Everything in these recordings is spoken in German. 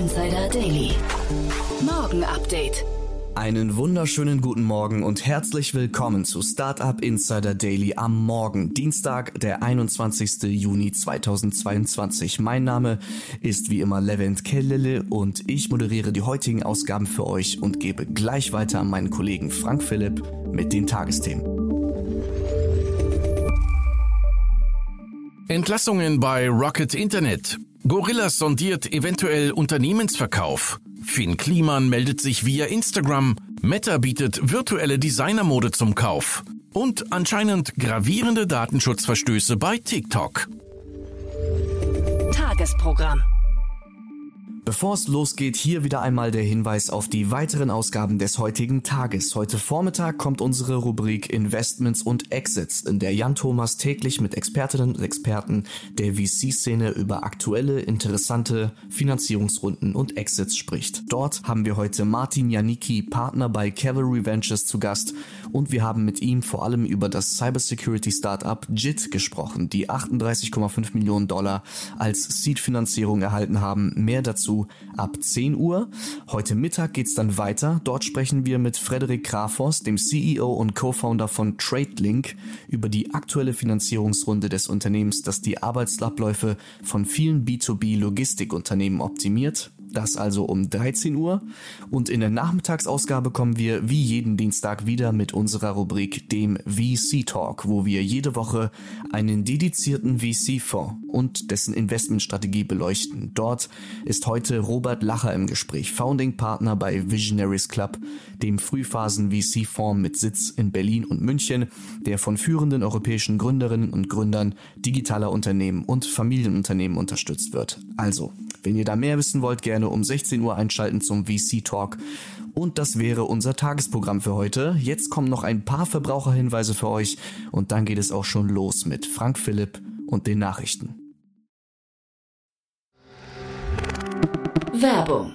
Insider Daily. Morgen Update. Einen wunderschönen guten Morgen und herzlich willkommen zu Startup Insider Daily am Morgen, Dienstag, der 21. Juni 2022. Mein Name ist wie immer Levent Kellele und ich moderiere die heutigen Ausgaben für euch und gebe gleich weiter an meinen Kollegen Frank Philipp mit den Tagesthemen. Entlassungen bei Rocket Internet. Gorillas sondiert eventuell Unternehmensverkauf. Finn Kliman meldet sich via Instagram. Meta bietet virtuelle Designermode zum Kauf. Und anscheinend gravierende Datenschutzverstöße bei TikTok. Tagesprogramm. Bevor es losgeht, hier wieder einmal der Hinweis auf die weiteren Ausgaben des heutigen Tages. Heute Vormittag kommt unsere Rubrik Investments und Exits, in der Jan Thomas täglich mit Expertinnen und Experten der VC-Szene über aktuelle, interessante Finanzierungsrunden und Exits spricht. Dort haben wir heute Martin Janicki, Partner bei Cavalry Ventures zu Gast und wir haben mit ihm vor allem über das Cybersecurity-Startup JIT gesprochen, die 38,5 Millionen Dollar als Seed-Finanzierung erhalten haben. Mehr dazu ab 10 Uhr. Heute Mittag geht's dann weiter. Dort sprechen wir mit Frederik Grafos, dem CEO und Co-Founder von TradeLink, über die aktuelle Finanzierungsrunde des Unternehmens, das die Arbeitsabläufe von vielen B2B-Logistikunternehmen optimiert. Das also um 13 Uhr. Und in der Nachmittagsausgabe kommen wir wie jeden Dienstag wieder mit unserer Rubrik dem VC Talk, wo wir jede Woche einen dedizierten VC-Fonds und dessen Investmentstrategie beleuchten. Dort ist heute Robert Lacher im Gespräch, Founding Partner bei Visionaries Club, dem Frühphasen-VC-Fonds mit Sitz in Berlin und München, der von führenden europäischen Gründerinnen und Gründern digitaler Unternehmen und Familienunternehmen unterstützt wird. Also, wenn ihr da mehr wissen wollt, gerne um 16 Uhr einschalten zum VC Talk. Und das wäre unser Tagesprogramm für heute. Jetzt kommen noch ein paar Verbraucherhinweise für euch und dann geht es auch schon los mit Frank Philipp und den Nachrichten. Werbung.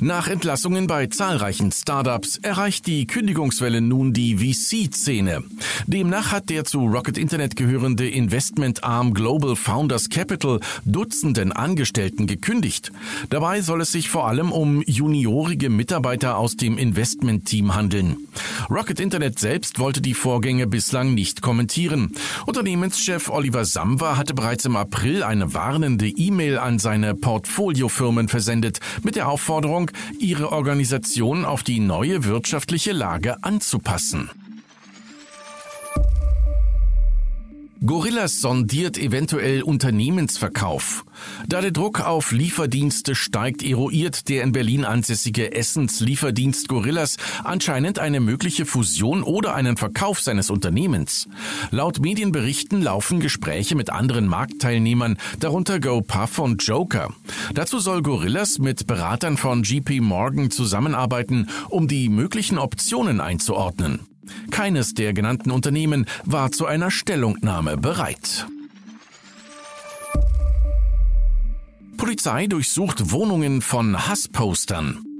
Nach Entlassungen bei zahlreichen Startups erreicht die Kündigungswelle nun die VC-Szene. Demnach hat der zu Rocket Internet gehörende Investmentarm Global Founders Capital Dutzenden Angestellten gekündigt. Dabei soll es sich vor allem um juniorige Mitarbeiter aus dem Investmentteam handeln. Rocket Internet selbst wollte die Vorgänge bislang nicht kommentieren. Unternehmenschef Oliver Samwer hatte bereits im April eine warnende E-Mail an seine Portfoliofirmen versendet mit der Aufforderung, ihre Organisation auf die neue wirtschaftliche Lage anzupassen. Gorillas sondiert eventuell Unternehmensverkauf. Da der Druck auf Lieferdienste steigt, eruiert der in Berlin ansässige Essenslieferdienst Gorillas anscheinend eine mögliche Fusion oder einen Verkauf seines Unternehmens. Laut Medienberichten laufen Gespräche mit anderen Marktteilnehmern, darunter GoPuff und Joker. Dazu soll Gorillas mit Beratern von GP Morgan zusammenarbeiten, um die möglichen Optionen einzuordnen. Keines der genannten Unternehmen war zu einer Stellungnahme bereit. Polizei durchsucht Wohnungen von Hasspostern.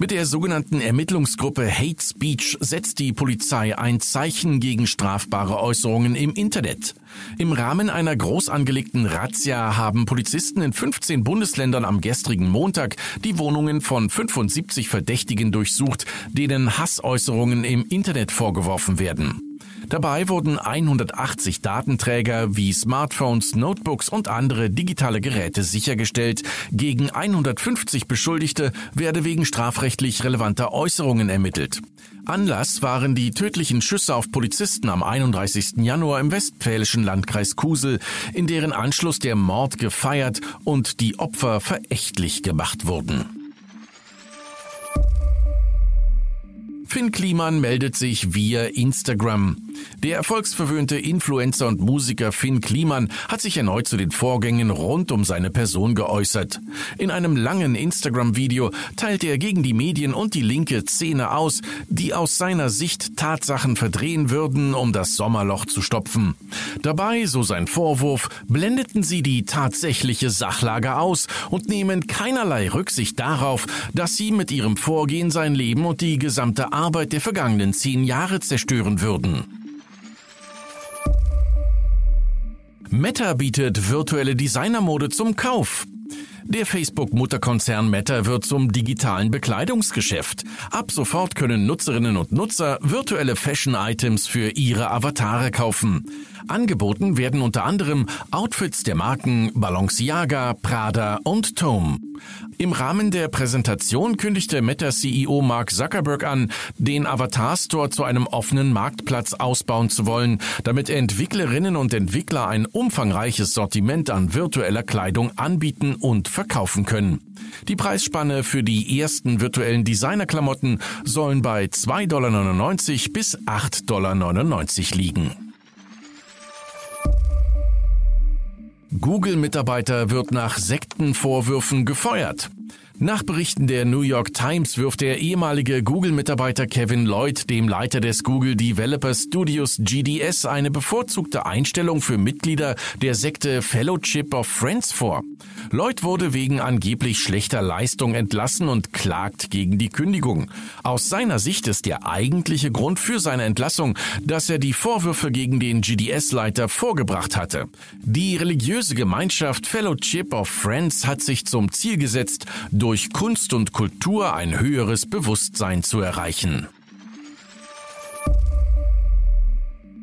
Mit der sogenannten Ermittlungsgruppe Hate Speech setzt die Polizei ein Zeichen gegen strafbare Äußerungen im Internet. Im Rahmen einer groß angelegten Razzia haben Polizisten in 15 Bundesländern am gestrigen Montag die Wohnungen von 75 Verdächtigen durchsucht, denen Hassäußerungen im Internet vorgeworfen werden. Dabei wurden 180 Datenträger wie Smartphones, Notebooks und andere digitale Geräte sichergestellt. Gegen 150 Beschuldigte werde wegen strafrechtlich relevanter Äußerungen ermittelt. Anlass waren die tödlichen Schüsse auf Polizisten am 31. Januar im westfälischen Landkreis Kusel, in deren Anschluss der Mord gefeiert und die Opfer verächtlich gemacht wurden. Finn Kliman meldet sich via Instagram. Der erfolgsverwöhnte Influencer und Musiker Finn Kliman hat sich erneut zu den Vorgängen rund um seine Person geäußert. In einem langen Instagram-Video teilt er gegen die Medien und die linke Szene aus, die aus seiner Sicht Tatsachen verdrehen würden, um das Sommerloch zu stopfen. Dabei, so sein Vorwurf, blendeten sie die tatsächliche Sachlage aus und nehmen keinerlei Rücksicht darauf, dass sie mit ihrem Vorgehen sein Leben und die gesamte Arbeit der vergangenen zehn Jahre zerstören würden. Meta bietet virtuelle Designermode zum Kauf. Der Facebook-Mutterkonzern Meta wird zum digitalen Bekleidungsgeschäft. Ab sofort können Nutzerinnen und Nutzer virtuelle Fashion-Items für ihre Avatare kaufen. Angeboten werden unter anderem Outfits der Marken Balenciaga, Prada und Tome. Im Rahmen der Präsentation kündigte Meta-CEO Mark Zuckerberg an, den Avatar Store zu einem offenen Marktplatz ausbauen zu wollen, damit Entwicklerinnen und Entwickler ein umfangreiches Sortiment an virtueller Kleidung anbieten und verkaufen können. Die Preisspanne für die ersten virtuellen Designerklamotten sollen bei 2,99 Dollar bis 8,99 Dollar liegen. Google-Mitarbeiter wird nach Sektenvorwürfen gefeuert. Nach Berichten der New York Times wirft der ehemalige Google-Mitarbeiter Kevin Lloyd dem Leiter des Google Developer Studios GDS eine bevorzugte Einstellung für Mitglieder der Sekte Fellowship of Friends vor. Lloyd wurde wegen angeblich schlechter Leistung entlassen und klagt gegen die Kündigung. Aus seiner Sicht ist der eigentliche Grund für seine Entlassung, dass er die Vorwürfe gegen den GDS-Leiter vorgebracht hatte. Die religiöse Gemeinschaft Fellowship of Friends hat sich zum Ziel gesetzt, Kunst und Kultur ein höheres Bewusstsein zu erreichen.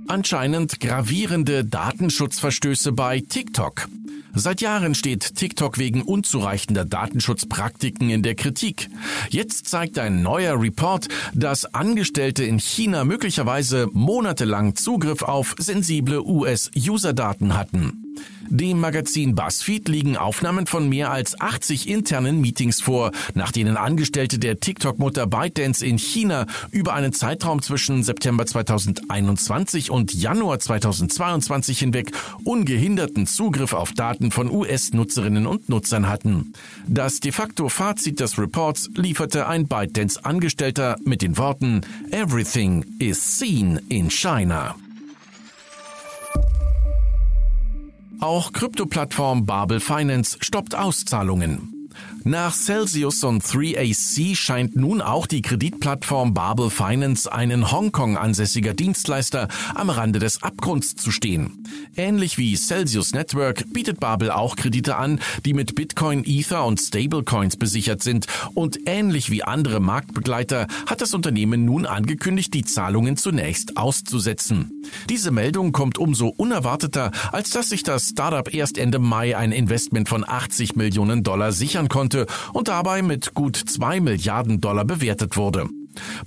Anscheinend gravierende Datenschutzverstöße bei TikTok. Seit Jahren steht TikTok wegen unzureichender Datenschutzpraktiken in der Kritik. Jetzt zeigt ein neuer Report, dass Angestellte in China möglicherweise monatelang Zugriff auf sensible US-User-Daten hatten. Dem Magazin BuzzFeed liegen Aufnahmen von mehr als 80 internen Meetings vor, nach denen Angestellte der TikTok-Mutter ByteDance in China über einen Zeitraum zwischen September 2021 und Januar 2022 hinweg ungehinderten Zugriff auf Daten von US-Nutzerinnen und Nutzern hatten. Das de facto Fazit des Reports lieferte ein ByteDance-Angestellter mit den Worten Everything is seen in China. Auch Krypto-Plattform Babel Finance stoppt Auszahlungen. Nach Celsius und 3AC scheint nun auch die Kreditplattform Babel Finance, einen Hongkong ansässiger Dienstleister, am Rande des Abgrunds zu stehen. Ähnlich wie Celsius Network bietet Babel auch Kredite an, die mit Bitcoin, Ether und Stablecoins besichert sind und ähnlich wie andere Marktbegleiter hat das Unternehmen nun angekündigt, die Zahlungen zunächst auszusetzen. Diese Meldung kommt umso unerwarteter, als dass sich das Startup erst Ende Mai ein Investment von 80 Millionen Dollar sichern konnte und dabei mit gut zwei Milliarden Dollar bewertet wurde.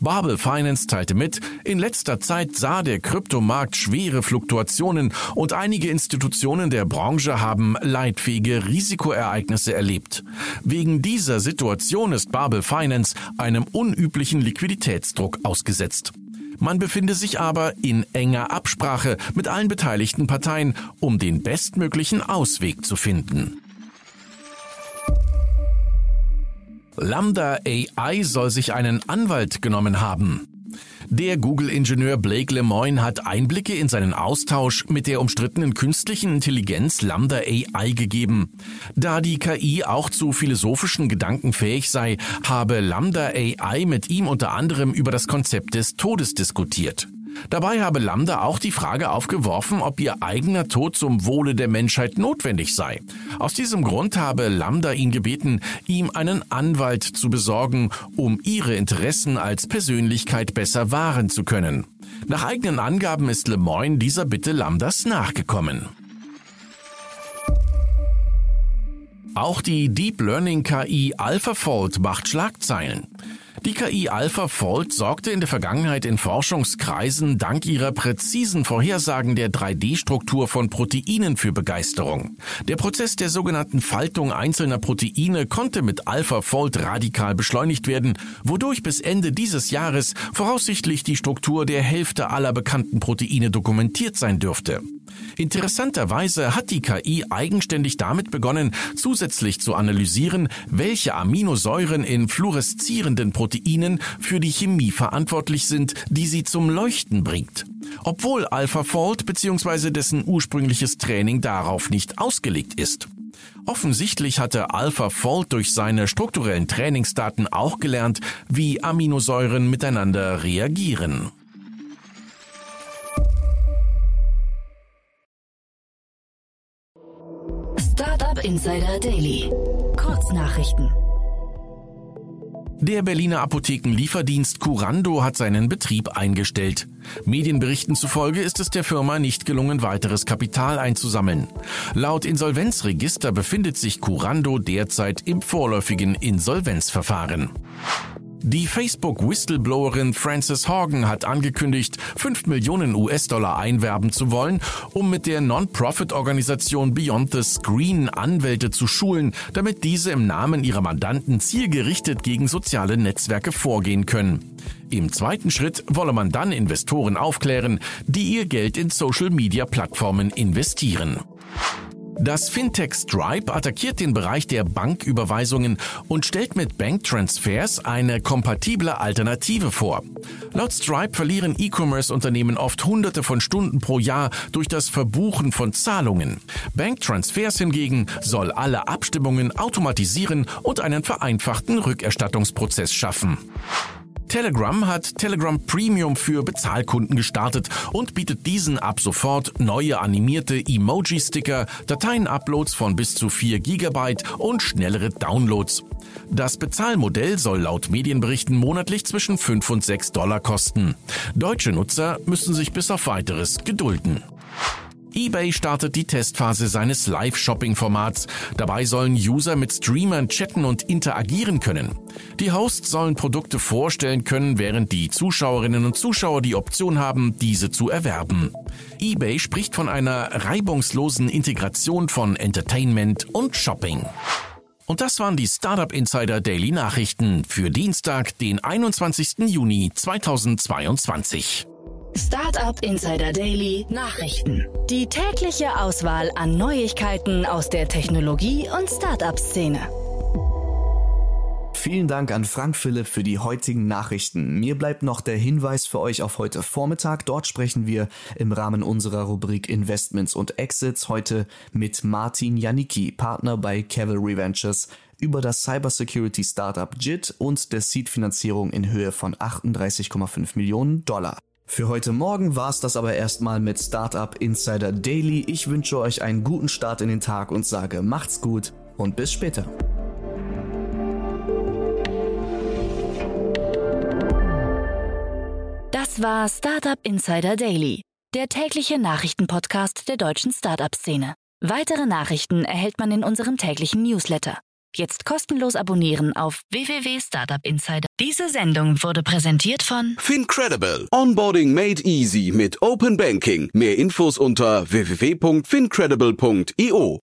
Babel Finance teilte mit, in letzter Zeit sah der Kryptomarkt schwere Fluktuationen und einige Institutionen der Branche haben leidfähige Risikoereignisse erlebt. Wegen dieser Situation ist Babel Finance einem unüblichen Liquiditätsdruck ausgesetzt. Man befinde sich aber in enger Absprache mit allen beteiligten Parteien, um den bestmöglichen Ausweg zu finden. Lambda AI soll sich einen Anwalt genommen haben. Der Google-Ingenieur Blake Lemoine hat Einblicke in seinen Austausch mit der umstrittenen künstlichen Intelligenz Lambda AI gegeben. Da die KI auch zu philosophischen Gedanken fähig sei, habe Lambda AI mit ihm unter anderem über das Konzept des Todes diskutiert. Dabei habe Lambda auch die Frage aufgeworfen, ob ihr eigener Tod zum Wohle der Menschheit notwendig sei. Aus diesem Grund habe Lambda ihn gebeten, ihm einen Anwalt zu besorgen, um ihre Interessen als Persönlichkeit besser wahren zu können. Nach eigenen Angaben ist Lemoyne dieser Bitte Lambdas nachgekommen. Auch die Deep Learning KI AlphaFold macht Schlagzeilen. Die KI AlphaFold sorgte in der Vergangenheit in Forschungskreisen dank ihrer präzisen Vorhersagen der 3D-Struktur von Proteinen für Begeisterung. Der Prozess der sogenannten Faltung einzelner Proteine konnte mit AlphaFold radikal beschleunigt werden, wodurch bis Ende dieses Jahres voraussichtlich die Struktur der Hälfte aller bekannten Proteine dokumentiert sein dürfte. Interessanterweise hat die KI eigenständig damit begonnen, zusätzlich zu analysieren, welche Aminosäuren in fluoreszierenden Proteinen für die Chemie verantwortlich sind, die sie zum Leuchten bringt. Obwohl AlphaFold bzw. dessen ursprüngliches Training darauf nicht ausgelegt ist. Offensichtlich hatte AlphaFold durch seine strukturellen Trainingsdaten auch gelernt, wie Aminosäuren miteinander reagieren. Insider Daily. Kurznachrichten. Der Berliner Apothekenlieferdienst Curando hat seinen Betrieb eingestellt. Medienberichten zufolge ist es der Firma nicht gelungen, weiteres Kapital einzusammeln. Laut Insolvenzregister befindet sich Curando derzeit im vorläufigen Insolvenzverfahren. Die Facebook-Whistleblowerin Frances Horgan hat angekündigt, 5 Millionen US-Dollar einwerben zu wollen, um mit der Non-Profit-Organisation Beyond the Screen Anwälte zu schulen, damit diese im Namen ihrer Mandanten zielgerichtet gegen soziale Netzwerke vorgehen können. Im zweiten Schritt wolle man dann Investoren aufklären, die ihr Geld in Social-Media-Plattformen investieren. Das Fintech Stripe attackiert den Bereich der Banküberweisungen und stellt mit Banktransfers eine kompatible Alternative vor. Laut Stripe verlieren E-Commerce-Unternehmen oft Hunderte von Stunden pro Jahr durch das Verbuchen von Zahlungen. Banktransfers hingegen soll alle Abstimmungen automatisieren und einen vereinfachten Rückerstattungsprozess schaffen. Telegram hat Telegram Premium für Bezahlkunden gestartet und bietet diesen ab sofort neue animierte Emoji-Sticker, Dateien-Uploads von bis zu 4 GB und schnellere Downloads. Das Bezahlmodell soll laut Medienberichten monatlich zwischen 5 und 6 Dollar kosten. Deutsche Nutzer müssen sich bis auf weiteres gedulden eBay startet die Testphase seines Live-Shopping-Formats. Dabei sollen User mit Streamern chatten und interagieren können. Die Hosts sollen Produkte vorstellen können, während die Zuschauerinnen und Zuschauer die Option haben, diese zu erwerben. eBay spricht von einer reibungslosen Integration von Entertainment und Shopping. Und das waren die Startup Insider Daily Nachrichten für Dienstag, den 21. Juni 2022. Startup Insider Daily Nachrichten. Die tägliche Auswahl an Neuigkeiten aus der Technologie- und Startup-Szene. Vielen Dank an Frank Philipp für die heutigen Nachrichten. Mir bleibt noch der Hinweis für euch auf heute Vormittag. Dort sprechen wir im Rahmen unserer Rubrik Investments und Exits heute mit Martin Janicki, Partner bei Cavalry Ventures, über das Cybersecurity Startup JIT und der Seed-Finanzierung in Höhe von 38,5 Millionen Dollar. Für heute Morgen war es das aber erstmal mit Startup Insider Daily. Ich wünsche euch einen guten Start in den Tag und sage macht's gut und bis später. Das war Startup Insider Daily, der tägliche Nachrichtenpodcast der deutschen Startup-Szene. Weitere Nachrichten erhält man in unserem täglichen Newsletter. Jetzt kostenlos abonnieren auf www.startupinsider. Diese Sendung wurde präsentiert von Fincredible. Onboarding made easy mit Open Banking. Mehr Infos unter www.fincredible.io.